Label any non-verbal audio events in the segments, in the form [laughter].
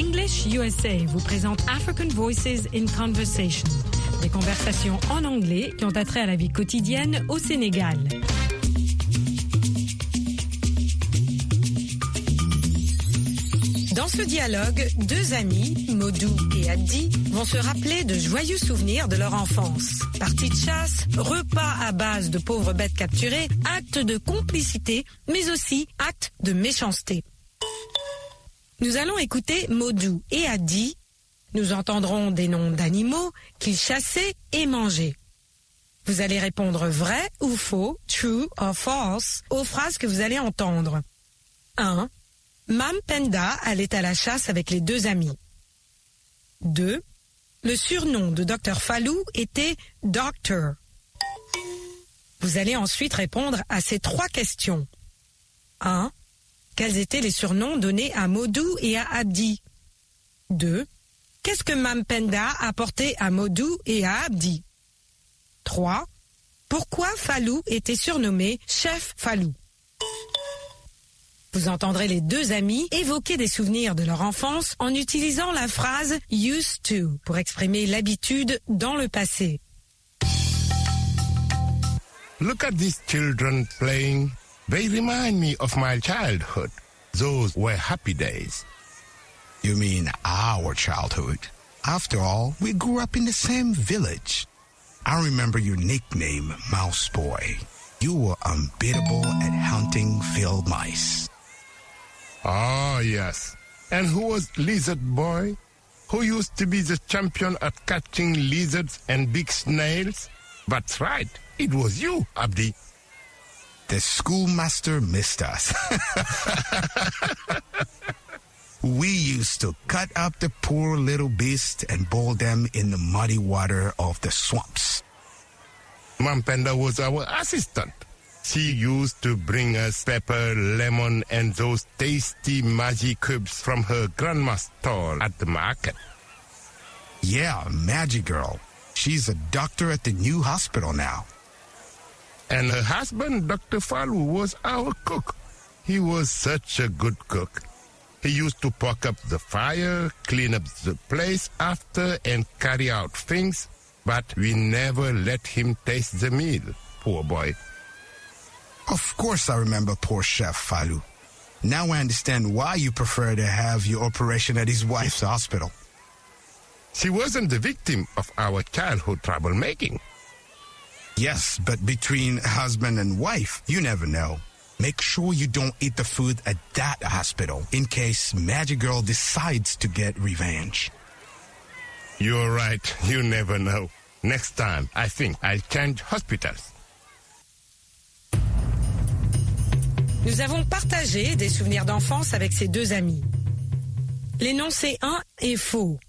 English USA vous présente African Voices in Conversation, des conversations en anglais qui ont attrait à la vie quotidienne au Sénégal. Dans ce dialogue, deux amis, Modou et Addi, vont se rappeler de joyeux souvenirs de leur enfance. Parties de chasse, repas à base de pauvres bêtes capturées, actes de complicité, mais aussi actes de méchanceté. Nous allons écouter Modou et Addi. Nous entendrons des noms d'animaux qu'ils chassaient et mangeaient. Vous allez répondre vrai ou faux, true or false, aux phrases que vous allez entendre. 1. Mam Penda allait à la chasse avec les deux amis. 2. Le surnom de Dr Falou était Doctor. Vous allez ensuite répondre à ces trois questions. 1. Quels étaient les surnoms donnés à Modou et à Abdi 2. Qu'est-ce que Mam Penda apportait à Modou et à Abdi? 3. Pourquoi Falou était surnommé Chef Falou vous entendrez les deux amis évoquer des souvenirs de leur enfance en utilisant la phrase used to pour exprimer l'habitude dans le passé. Look at these children playing. They remind me of my childhood. Those were happy days. You mean our childhood? After all, we grew up in the same village. I remember your nickname, Mouse Boy. You were unbeatable at hunting field mice. Ah, yes. And who was Lizard Boy? Who used to be the champion at catching lizards and big snails? That's right. It was you, Abdi. The schoolmaster missed us. [laughs] we used to cut up the poor little beasts and boil them in the muddy water of the swamps. Mam Penda was our assistant. She used to bring us pepper, lemon, and those tasty magic cubes from her grandma's stall at the market. Yeah, Magic Girl. She's a doctor at the new hospital now. And her husband, Dr. Falou, was our cook. He was such a good cook. He used to poke up the fire, clean up the place after, and carry out things, but we never let him taste the meal. Poor boy. Of course I remember poor Chef Falou. Now I understand why you prefer to have your operation at his wife's hospital. She wasn't the victim of our childhood troublemaking. Yes, but between husband and wife, you never know. Make sure you don't eat the food at that hospital in case Magic Girl decides to get revenge. You're right. You never know. Next time, I think I'll change hospitals. Nous avons partagé des souvenirs d'enfance avec ces deux amis. L'énoncé 1 est faux.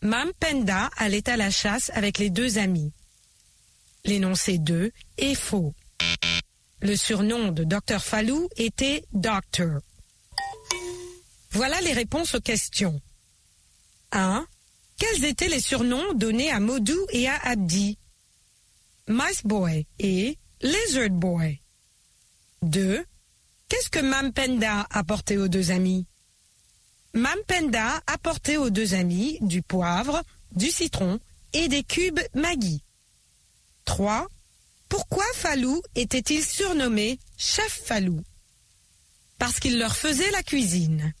Mam Penda allait à la chasse avec les deux amis. L'énoncé 2 est faux. Le surnom de Dr Falou était Doctor. Voilà les réponses aux questions. 1. Quels étaient les surnoms donnés à Modou et à Abdi? Mice Boy et Lizard Boy. 2. Qu'est-ce que Mam Penda apportait aux deux amis? Mam Penda apportait aux deux amis du poivre, du citron et des cubes Maggi. 3. Pourquoi Falou était-il surnommé Chef Falou? Parce qu'il leur faisait la cuisine.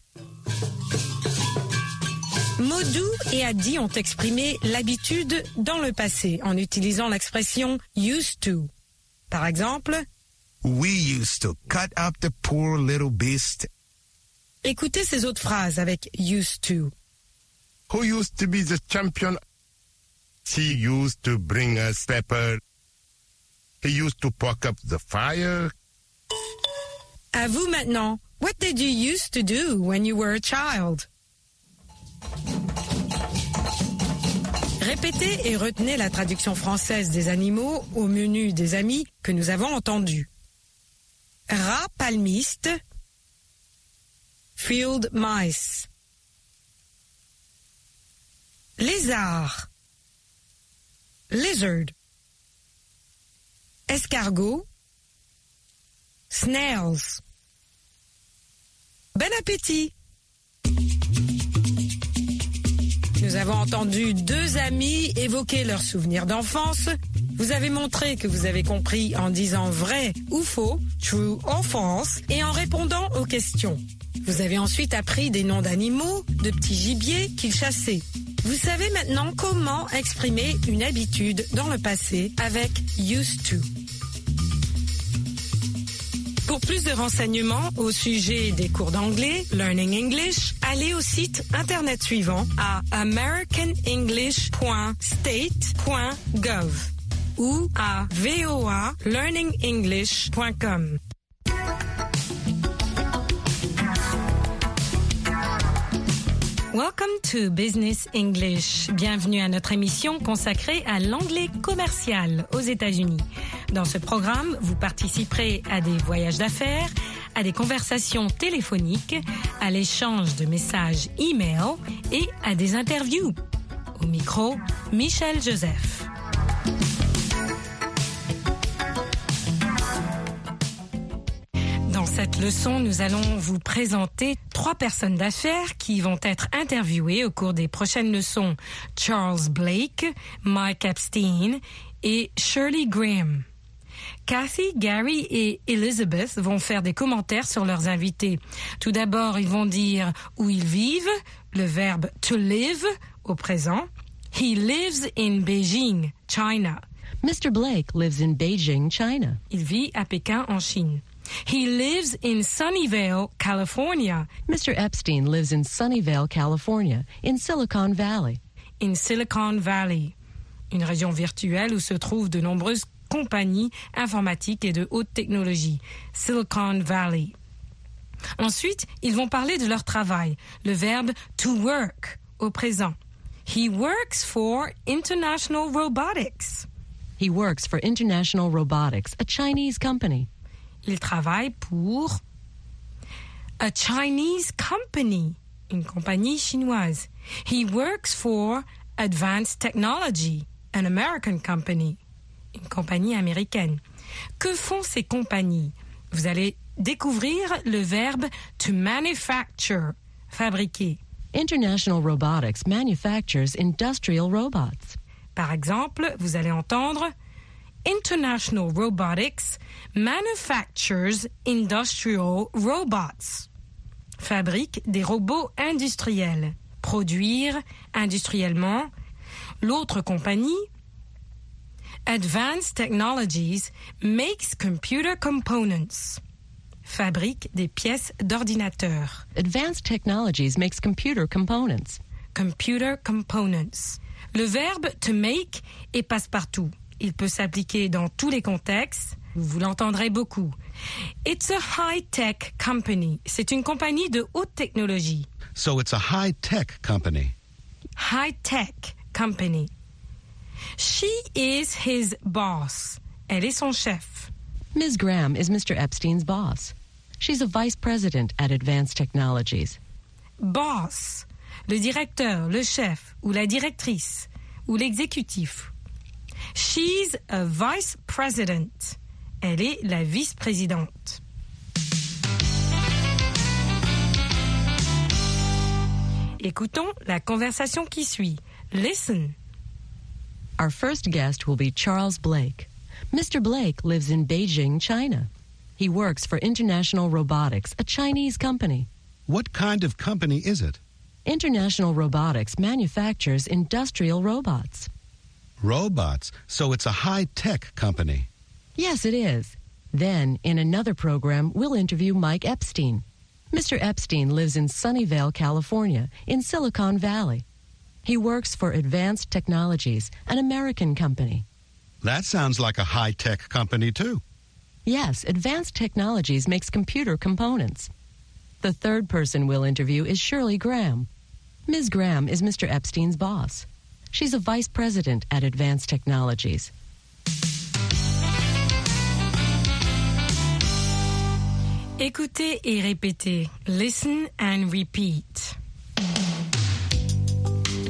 Modou et Adi ont exprimé l'habitude dans le passé en utilisant l'expression used to. Par exemple, We used to cut up the poor little beast. écoutez ces autres phrases avec used to. Who used to be the champion? She used to bring us pepper. He used to poke up the fire. À vous maintenant. What did you used to do when you were a child? Répétez et retenez la traduction française des animaux au menu des amis que nous avons entendu. Rat palmiste, field mice. Lézard, lizard. Escargot, snails. Bon appétit Nous avons entendu deux amis évoquer leurs souvenirs d'enfance. Vous avez montré que vous avez compris en disant vrai ou faux, true or false, et en répondant aux questions. Vous avez ensuite appris des noms d'animaux, de petits gibiers qu'ils chassaient. Vous savez maintenant comment exprimer une habitude dans le passé avec used to. Pour plus de renseignements au sujet des cours d'anglais, Learning English, allez au site internet suivant à americanenglish.state.gov ou à voalearningenglish.com. Welcome to Business English. Bienvenue à notre émission consacrée à l'anglais commercial aux États-Unis. Dans ce programme, vous participerez à des voyages d'affaires, à des conversations téléphoniques, à l'échange de messages e-mail et à des interviews. Au micro, Michel Joseph. Cette leçon, nous allons vous présenter trois personnes d'affaires qui vont être interviewées au cours des prochaines leçons. Charles Blake, Mike Epstein et Shirley Graham. Kathy, Gary et Elizabeth vont faire des commentaires sur leurs invités. Tout d'abord, ils vont dire où ils vivent, le verbe to live au présent. He lives in Beijing, China. Mr. Blake lives in Beijing, China. Il vit à Pékin, en Chine. He lives in Sunnyvale, California. Mr. Epstein lives in Sunnyvale, California, in Silicon Valley. In Silicon Valley, une région virtuelle où se trouvent de nombreuses compagnies informatiques et de haute technologie. Silicon Valley. Ensuite, ils vont parler de leur travail, le verbe to work au présent. He works for International Robotics. He works for International Robotics, a Chinese company. Il travaille pour a Chinese company, une compagnie chinoise. He works for Advanced Technology, an American company, une compagnie américaine. Que font ces compagnies? Vous allez découvrir le verbe to manufacture, fabriquer. International Robotics manufactures industrial robots. Par exemple, vous allez entendre International Robotics manufactures industrial robots. Fabrique des robots industriels. Produire industriellement. L'autre compagnie, Advanced Technologies, makes computer components. Fabrique des pièces d'ordinateur. Advanced Technologies makes computer components. Computer components. Le verbe to make est passe-partout. Il peut s'appliquer dans tous les contextes. Vous l'entendrez beaucoup. It's a high-tech company. C'est une compagnie de haute technologie. So it's a high tech company. High-tech company. She is his boss. Elle est son chef. Ms. Graham is Mr. Epstein's boss. She's a vice president at Advanced Technologies. Boss. Le directeur, le chef, ou la directrice, ou l'exécutif. She's a vice president. Elle est la vice-présidente. Écoutons la conversation qui suit. Listen. Our first guest will be Charles Blake. Mr. Blake lives in Beijing, China. He works for International Robotics, a Chinese company. What kind of company is it? International Robotics manufactures industrial robots. Robots. So it's a high tech company. Yes, it is. Then, in another program, we'll interview Mike Epstein. Mr. Epstein lives in Sunnyvale, California, in Silicon Valley. He works for Advanced Technologies, an American company. That sounds like a high tech company, too. Yes, Advanced Technologies makes computer components. The third person we'll interview is Shirley Graham. Ms. Graham is Mr. Epstein's boss. She's a vice president at Advanced Technologies. Écoutez et répétez. Listen and repeat.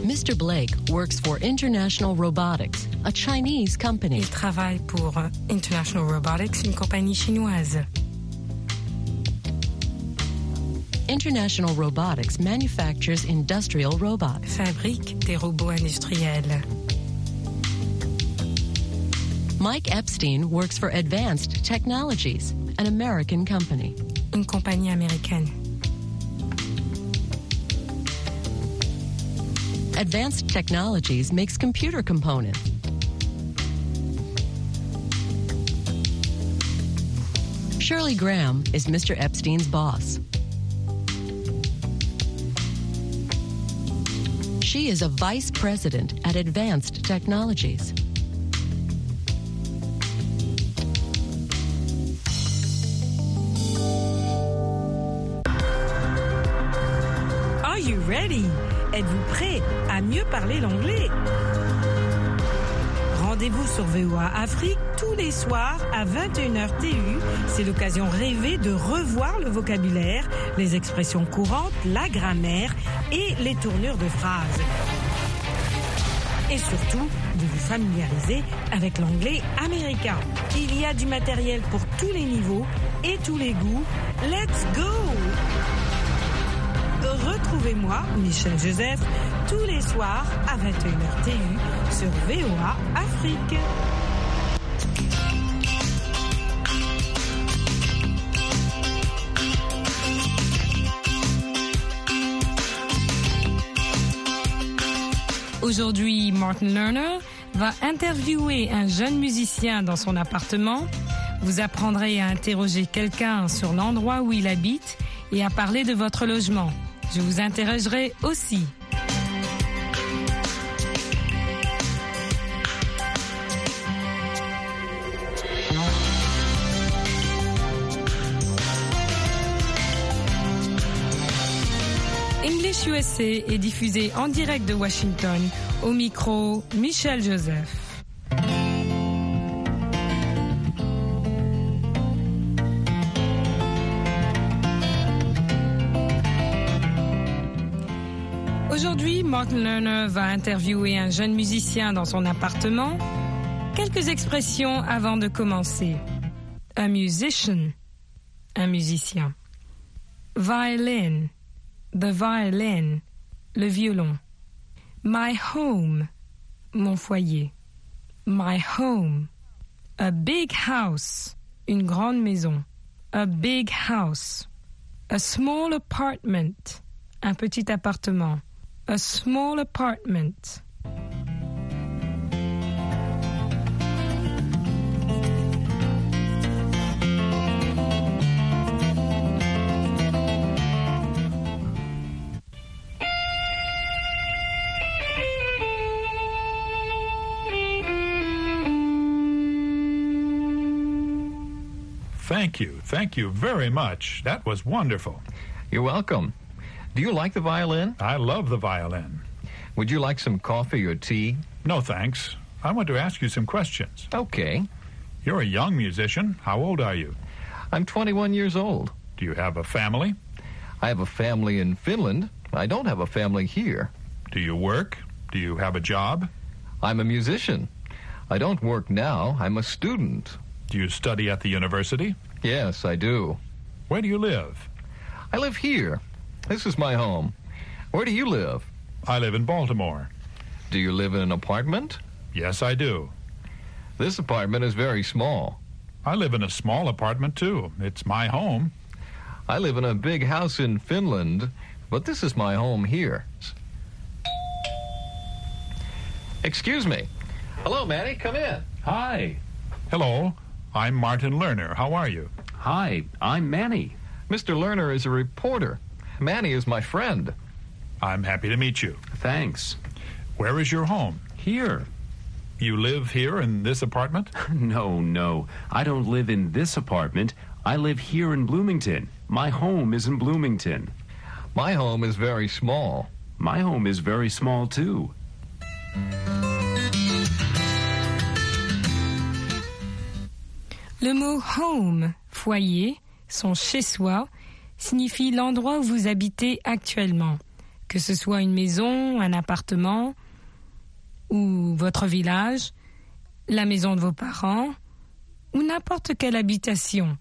Mr. Blake works for International Robotics, a Chinese company. Il travaille pour International Robotics, une compagnie chinoise. International Robotics manufactures industrial robots. Fabrique des robots industriels. Mike Epstein works for Advanced Technologies, an American company. Une compagnie américaine. Advanced Technologies makes computer components. Shirley Graham is Mr. Epstein's boss. She is a vice president at Advanced Technologies. Are you ready? Êtes-vous prêt à mieux parler l'anglais? Rendez-vous sur VOA Afrique tous les soirs à 21h TU. C'est l'occasion rêvée de revoir le vocabulaire, les expressions courantes, la grammaire et les tournures de phrases. Et surtout, de vous familiariser avec l'anglais américain. Il y a du matériel pour tous les niveaux et tous les goûts. Let's go! Retrouvez-moi, Michel Joseph, tous les soirs à 21h TU sur VOA Afrique. Aujourd'hui, Martin Lerner va interviewer un jeune musicien dans son appartement. Vous apprendrez à interroger quelqu'un sur l'endroit où il habite et à parler de votre logement. Je vous interrogerai aussi. USA est diffusé en direct de Washington au micro Michel Joseph. Aujourd'hui, Martin Lerner va interviewer un jeune musicien dans son appartement. Quelques expressions avant de commencer. A musician, un musicien. Violin, the violin, le violon. My home, mon foyer. My home. A big house, une grande maison. A big house. A small apartment, un petit appartement. A small apartment. Thank you. Thank you very much. That was wonderful. You're welcome. Do you like the violin? I love the violin. Would you like some coffee or tea? No thanks. I want to ask you some questions. Okay. You're a young musician. How old are you? I'm 21 years old. Do you have a family? I have a family in Finland. I don't have a family here. Do you work? Do you have a job? I'm a musician. I don't work now. I'm a student. Do you study at the university? Yes, I do. Where do you live? I live here. This is my home. Where do you live? I live in Baltimore. Do you live in an apartment? Yes, I do. This apartment is very small. I live in a small apartment too. It's my home. I live in a big house in Finland, but this is my home here. Excuse me. Hello, Manny. Come in. Hi. Hello. I'm Martin Lerner. How are you? Hi, I'm Manny. Mr. Lerner is a reporter. Manny is my friend. I'm happy to meet you. Thanks. Where is your home? Here. You live here in this apartment? [laughs] No, no. I don't live in this apartment. I live here in Bloomington. My home is in Bloomington. My home is very small. My home is very small, too. Le mot home, foyer, son chez-soi, signifie l'endroit où vous habitez actuellement, que ce soit une maison, un appartement ou votre village, la maison de vos parents ou n'importe quelle habitation.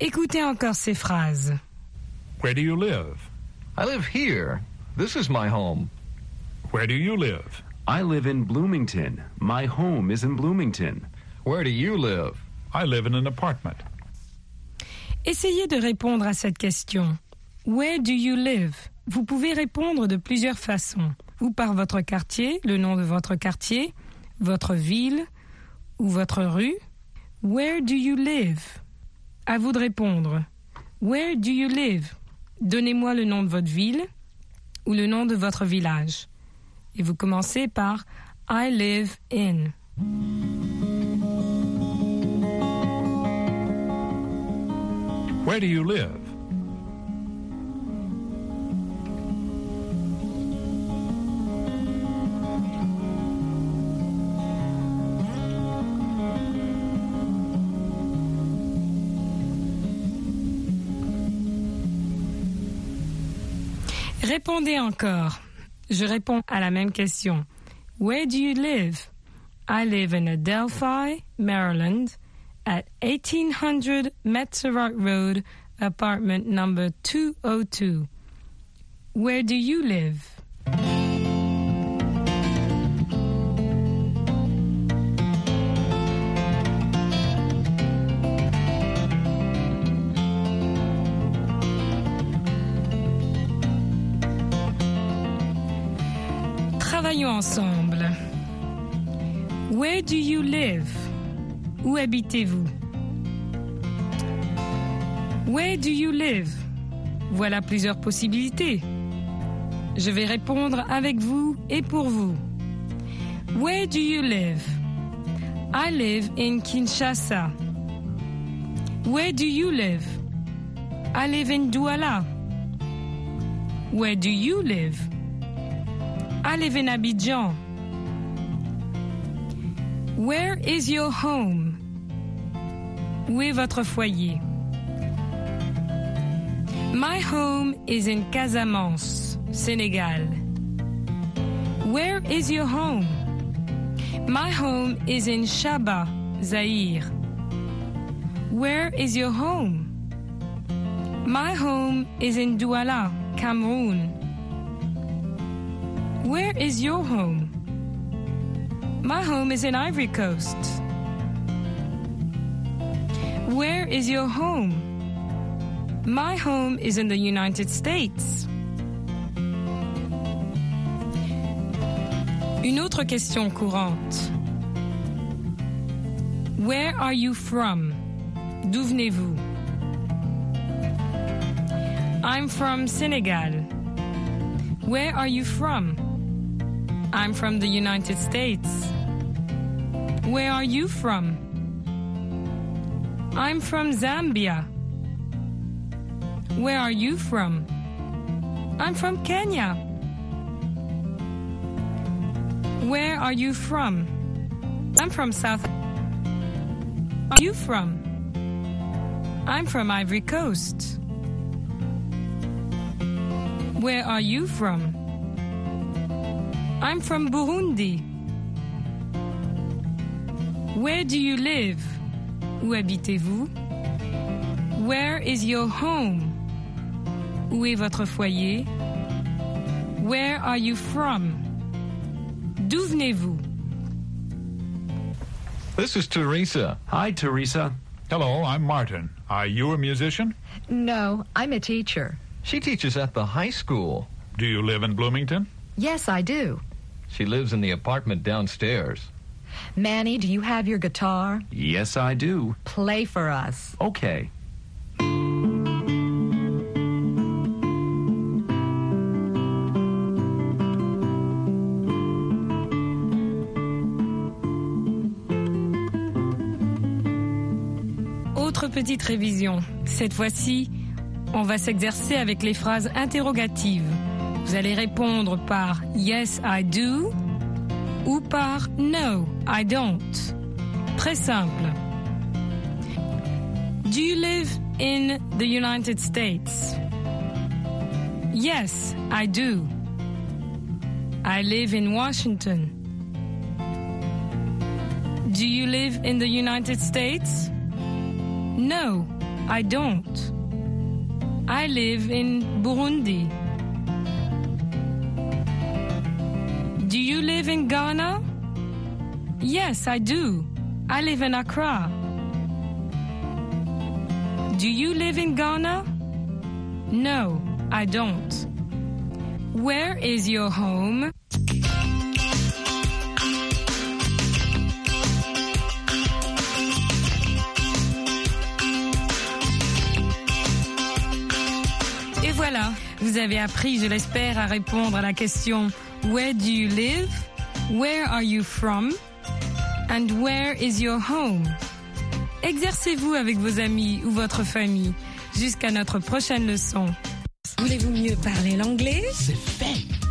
Écoutez encore ces phrases. Where do you live? I live here. This is my home. Where do you live? I live in Bloomington. My home is in Bloomington. Where do you live? I live in an apartment. Essayez de répondre à cette question. Where do you live? Vous pouvez répondre de plusieurs façons. Ou par votre quartier, le nom de votre quartier, votre ville ou votre rue. Where do you live? À vous de répondre. Where do you live? Donnez-moi le nom de votre ville ou le nom de votre village. Et vous commencez par I live in. Where do you live? Répondez encore. Je réponds à la même question. Where do you live? I live in Adelphi, Maryland, at 1800 Metzerott Road, apartment number 202. Where do you live? Travaillons ensemble. Where do you live? Où habitez-vous? Where do you live? Voilà plusieurs possibilités. Je vais répondre avec vous et pour vous. Where do you live? I live in Kinshasa. Where do you live? I live in Douala. Where do you live? I live in Abidjan. Where is your home? Où est votre foyer? My home is in Casamance, Senegal. Where is your home? My home is in Shaba, Zaire. Where is your home? My home is in Douala, Cameroon. Where is your home? My home is in Ivory Coast. Where is your home? My home is in the United States. Une autre question courante. Where are you from? D'où venez-vous? I'm from Senegal. Where are you from? I'm from the United States. Where are you from? I'm from Zambia. Where are you from? I'm from Kenya. Where are you from? I'm from South. Are you from? I'm from Ivory Coast. Where are you from? I'm from Burundi. Where do you live? Où habitez-vous? Where is your home? Où est votre foyer? Where are you from? D'où venez-vous? This is Teresa. Hi, Teresa. Hello, I'm Martin. Are you a musician? No, I'm a teacher. She teaches at the high school. Do you live in Bloomington? Yes, I do. She lives in the apartment downstairs. Manny, do you have your guitar? Yes, I do. Play for us. Okay. Autre petite révision. Cette fois-ci, on va s'exercer avec les phrases interrogatives. Vous allez répondre par Yes, I do ou par No, I don't. Très simple. Do you live in the United States? Yes, I do. I live in Washington. Do you live in the United States? No, I don't. I live in Burundi. Do you live in Ghana? Yes, I do. I live in Accra. Do you live in Ghana? No, I don't. Where is your home? Et voilà, vous avez appris, je l'espère, à répondre à la question Where do you live? Where are you from? And where is your home? Exercez-vous avec vos amis ou votre famille jusqu'à notre prochaine leçon. Voulez-vous mieux parler l'anglais? C'est fait.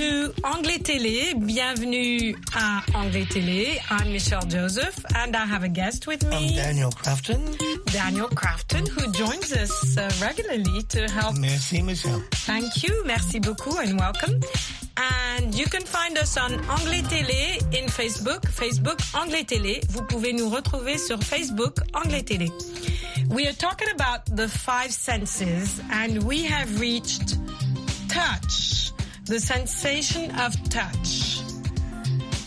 to Anglais Télé. Bienvenue à Anglais Télé. I'm Michel Joseph and I have a guest with me. I'm Daniel Crafton. Daniel Crafton, who joins us uh, regularly to help. Merci, Michel. Thank you. Merci beaucoup and welcome. And you can find us on Anglais Télé in Facebook. Facebook Anglais Télé. Vous pouvez nous retrouver sur Facebook Anglais Télé. We are talking about the five senses and we have reached touch, the sensation of touch.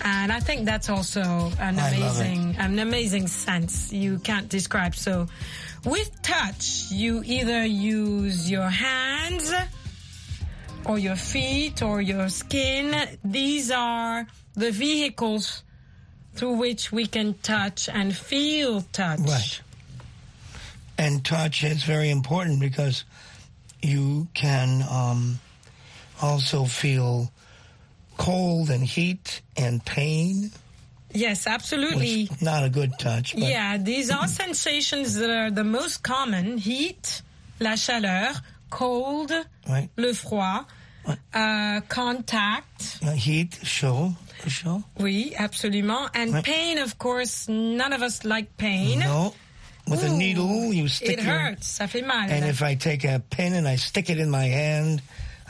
And I think that's also an I love it. amazing, an amazing sense you can't describe. So with touch, you either use your hands or your feet or your skin. These are the vehicles through which we can touch and feel touch. Right. And touch is very important because you can um, also feel cold and heat and pain, Yes, absolutely. not a good touch. But Yeah, these are sensations that are the most common. Heat, la chaleur, cold, Right. le froid, uh, contact. uh, heat, chaud, chaud. Oui, absolument. And Right. pain, of course, none of us like pain. No. With a needle, you stick It your hurts. Ça fait mal. And if I take a pin and I stick it in my hand,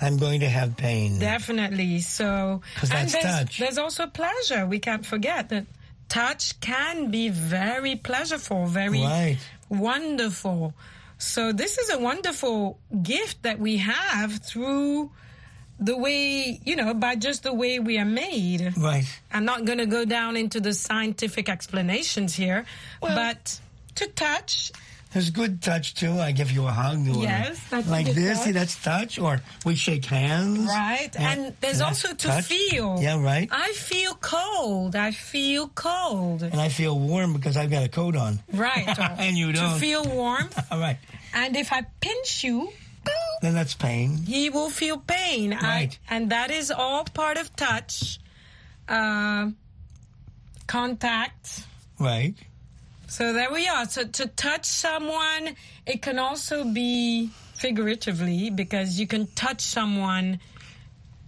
I'm going to have pain. Definitely. So, 'Cause and that's there's, touch. there's also pleasure. We can't forget that touch can be very pleasureful, very Right. wonderful. So this is a wonderful gift that we have through the way, you know, by just the way we are made. Right. I'm not going to go down into the scientific explanations here, Well- but to touch, There's good touch too. I give you a hug. Or Yes, that's like this. touch. See, that's touch. Or we shake hands. right? Yeah, And there's that's also to touch. feel. Yeah, right. I feel cold. I feel cold. And I feel warm because I've got a coat on. Right. [laughs] And you don't. feel warm. [laughs] All right. And if I pinch you, Then that's pain. he will feel pain. I- Right. and that is all part of touch. Uh, contact. Right. So there we are. So to touch someone, it can also be figuratively because you can touch someone,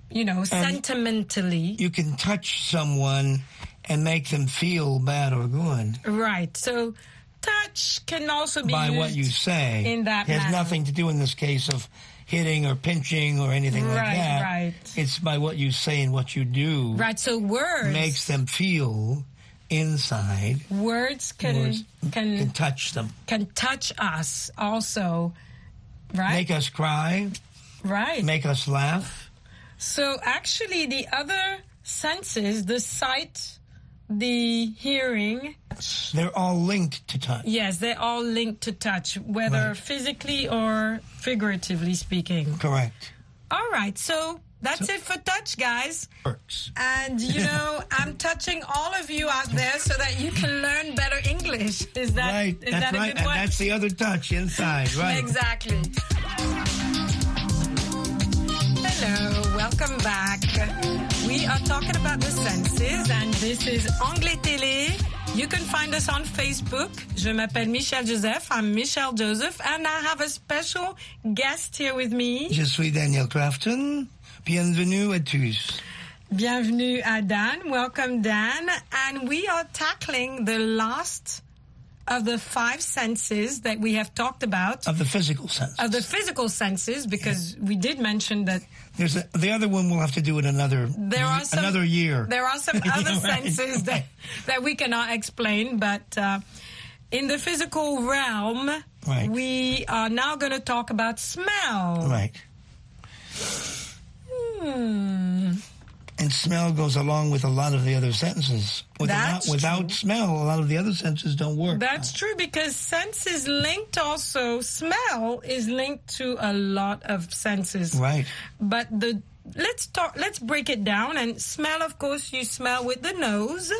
you know, sentimentally. You can touch someone and make them feel bad or good Right. So touch can also be by what you say. in that It has manner. nothing to do in this case of hitting or pinching or anything like that. Right, that. right. It's by what you say and what you do Right. So words makes them feel inside. words can Words can can touch them. can touch us also. Right. Make us cry, right. make us laugh. So actually, the other senses, the sight, the hearing, They're all linked to touch. yes, they're all linked to touch, whether Right. physically or figuratively speaking. Correct. All right, so that's it for touch, guys. Works. And you [laughs] know, I'm touching all of you out there so that you can learn better English. Is that right. is that's that a right. good And one? that's the other touch inside. [laughs] Right. Exactly. Hello, welcome back. We are talking about the senses, and this is Anglais Télé You can find us on Facebook. Je m'appelle Michel Joseph. I'm Michel Joseph, and I have a special guest here with me. Je suis Daniel Crafton. Bienvenue à tous. Bienvenue à Dan. Welcome, Dan. And we are tackling the last of the five senses that we have talked about. Of the physical senses. Of the physical senses, because we did mention that There's a, the other one we'll have to do in another there are some, another year. There are some [laughs] other Yeah, right. senses that that we cannot explain, but uh, in the physical realm, Right. we are now going to talk about smell. Right. Hmm. And smell goes along with a lot of the other sentences. Without, without smell, a lot of the other senses don't work. That's true because sense is linked also. Smell is linked to a lot of senses. Right. But the let's talk. Let's break it down. And smell, of course, you smell with the nose.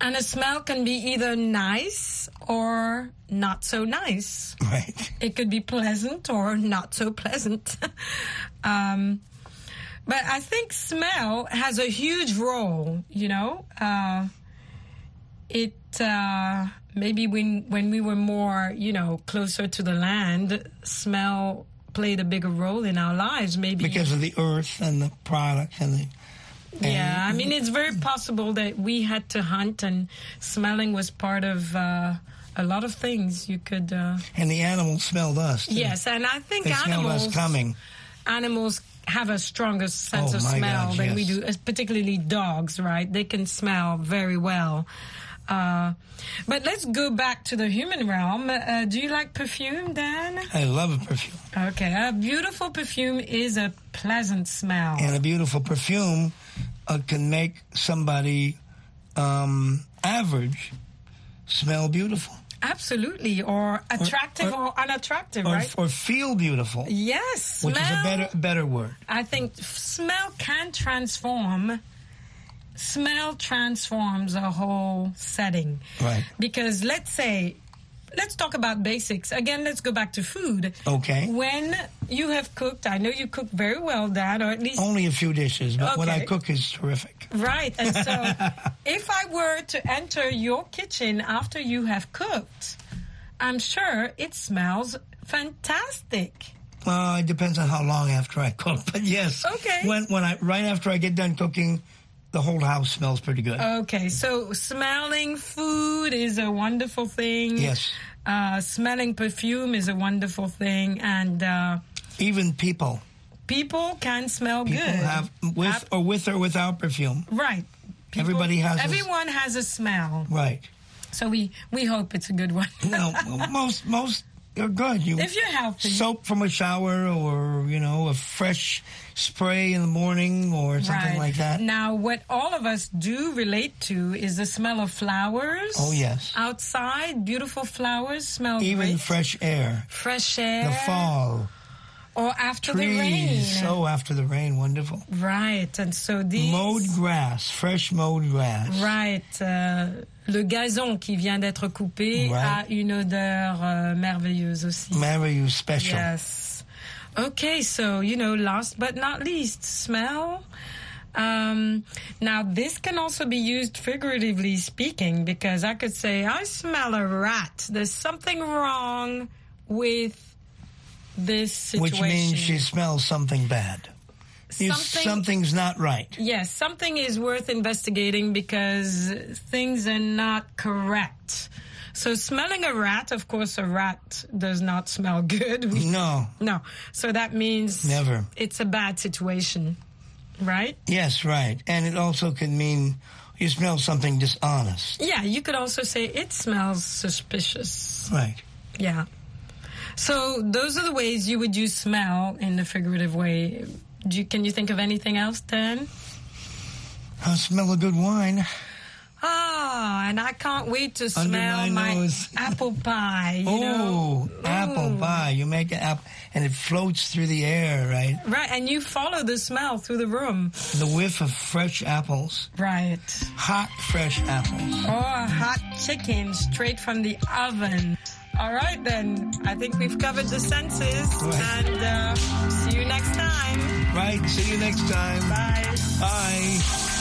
And a smell can be either nice or not so nice. Right. It could be pleasant or not so pleasant. [laughs] um, but I think smell has a huge role, you know. Uh, it uh, maybe when when we were more, you know, closer to the land, smell played a bigger role in our lives. Maybe Because of the earth and the product and the. yeah, I mean, it's very possible that we had to hunt, and smelling was part of uh, a lot of things. You could, uh, And the animals smelled us. too. yes, and I think They smelled us coming. Animals have a stronger sense Oh, of smell gosh, than we do, uh, particularly dogs. Right? They can smell very well. Uh, but let's go back to the human realm. Uh, do you like perfume, Dan? I love a perfume. Okay, a beautiful perfume is a pleasant smell. And a beautiful perfume uh, can make somebody um, average smell beautiful. Absolutely, or attractive or, or- unattractive, Or, right? or feel beautiful. Yes, Which is a better better word. I think smell can transform. Smell transforms a whole setting. Right. Because let's say, let's talk about basics. Again, let's go back to food. Okay. When you have cooked, I know you cook very well, Dad, or at least. Only a few dishes, but what I cook is terrific. Right. And so [laughs] if I were to enter your kitchen after you have cooked, I'm sure it smells fantastic. Well, it depends on how long after I cook, [laughs] but yes. Okay. When when I right after I get done cooking, the whole house smells pretty good. Okay, so smelling food is a wonderful thing. Yes. Uh, smelling perfume is a wonderful thing, and uh, Even people, people can smell people good. have with or with or without perfume. right. People- Everybody has a- Everyone has a smell, Right. so we we hope it's a good one. No, [laughs] most most are good. You if you're healthy, soap from a shower, or you know, a fresh spray in the morning, or something right. like that. Now, what all of us do relate to is the smell of flowers. Oh, yes. outside, beautiful flowers smell Even great. fresh air, fresh air, the fall, or after the rain. trees. Oh, after the rain, wonderful. Right, and so these Mowed grass, fresh mowed grass. Right. euh, le gazon qui vient d'être coupé Right. a une odeur euh, merveilleuse aussi. Marry special. Yes. Okay, so, you know, last but not least, smell. Um, now, this can also be used figuratively speaking because I could say, I smell a rat. There's something wrong with this situation. Which means she smells something bad. Something- something's not right. Yes, something is worth investigating because things are not correct. So smelling a rat, of course, a rat does not smell good. We- [laughs] No. no. So that means Never. It's a bad situation, right? Yes, right. And it also can mean you smell something dishonest. Yeah, you could also say it smells suspicious. Right. Yeah. So those are the ways you would use smell in the figurative way. Do you, can you think of anything else, Dan? I smell a good wine. Ah, and I can't wait to Under smell my nose. apple pie. You know? oh, apple pie. You make an apple, and it floats through the air, right? Right, and you follow the smell through the room. The whiff of fresh apples. Right. Hot, fresh apples. Or hot chicken straight from the oven. All right, then. I think we've covered the senses. Right. And uh, see you next time. Right. See you next time. Bye. Bye.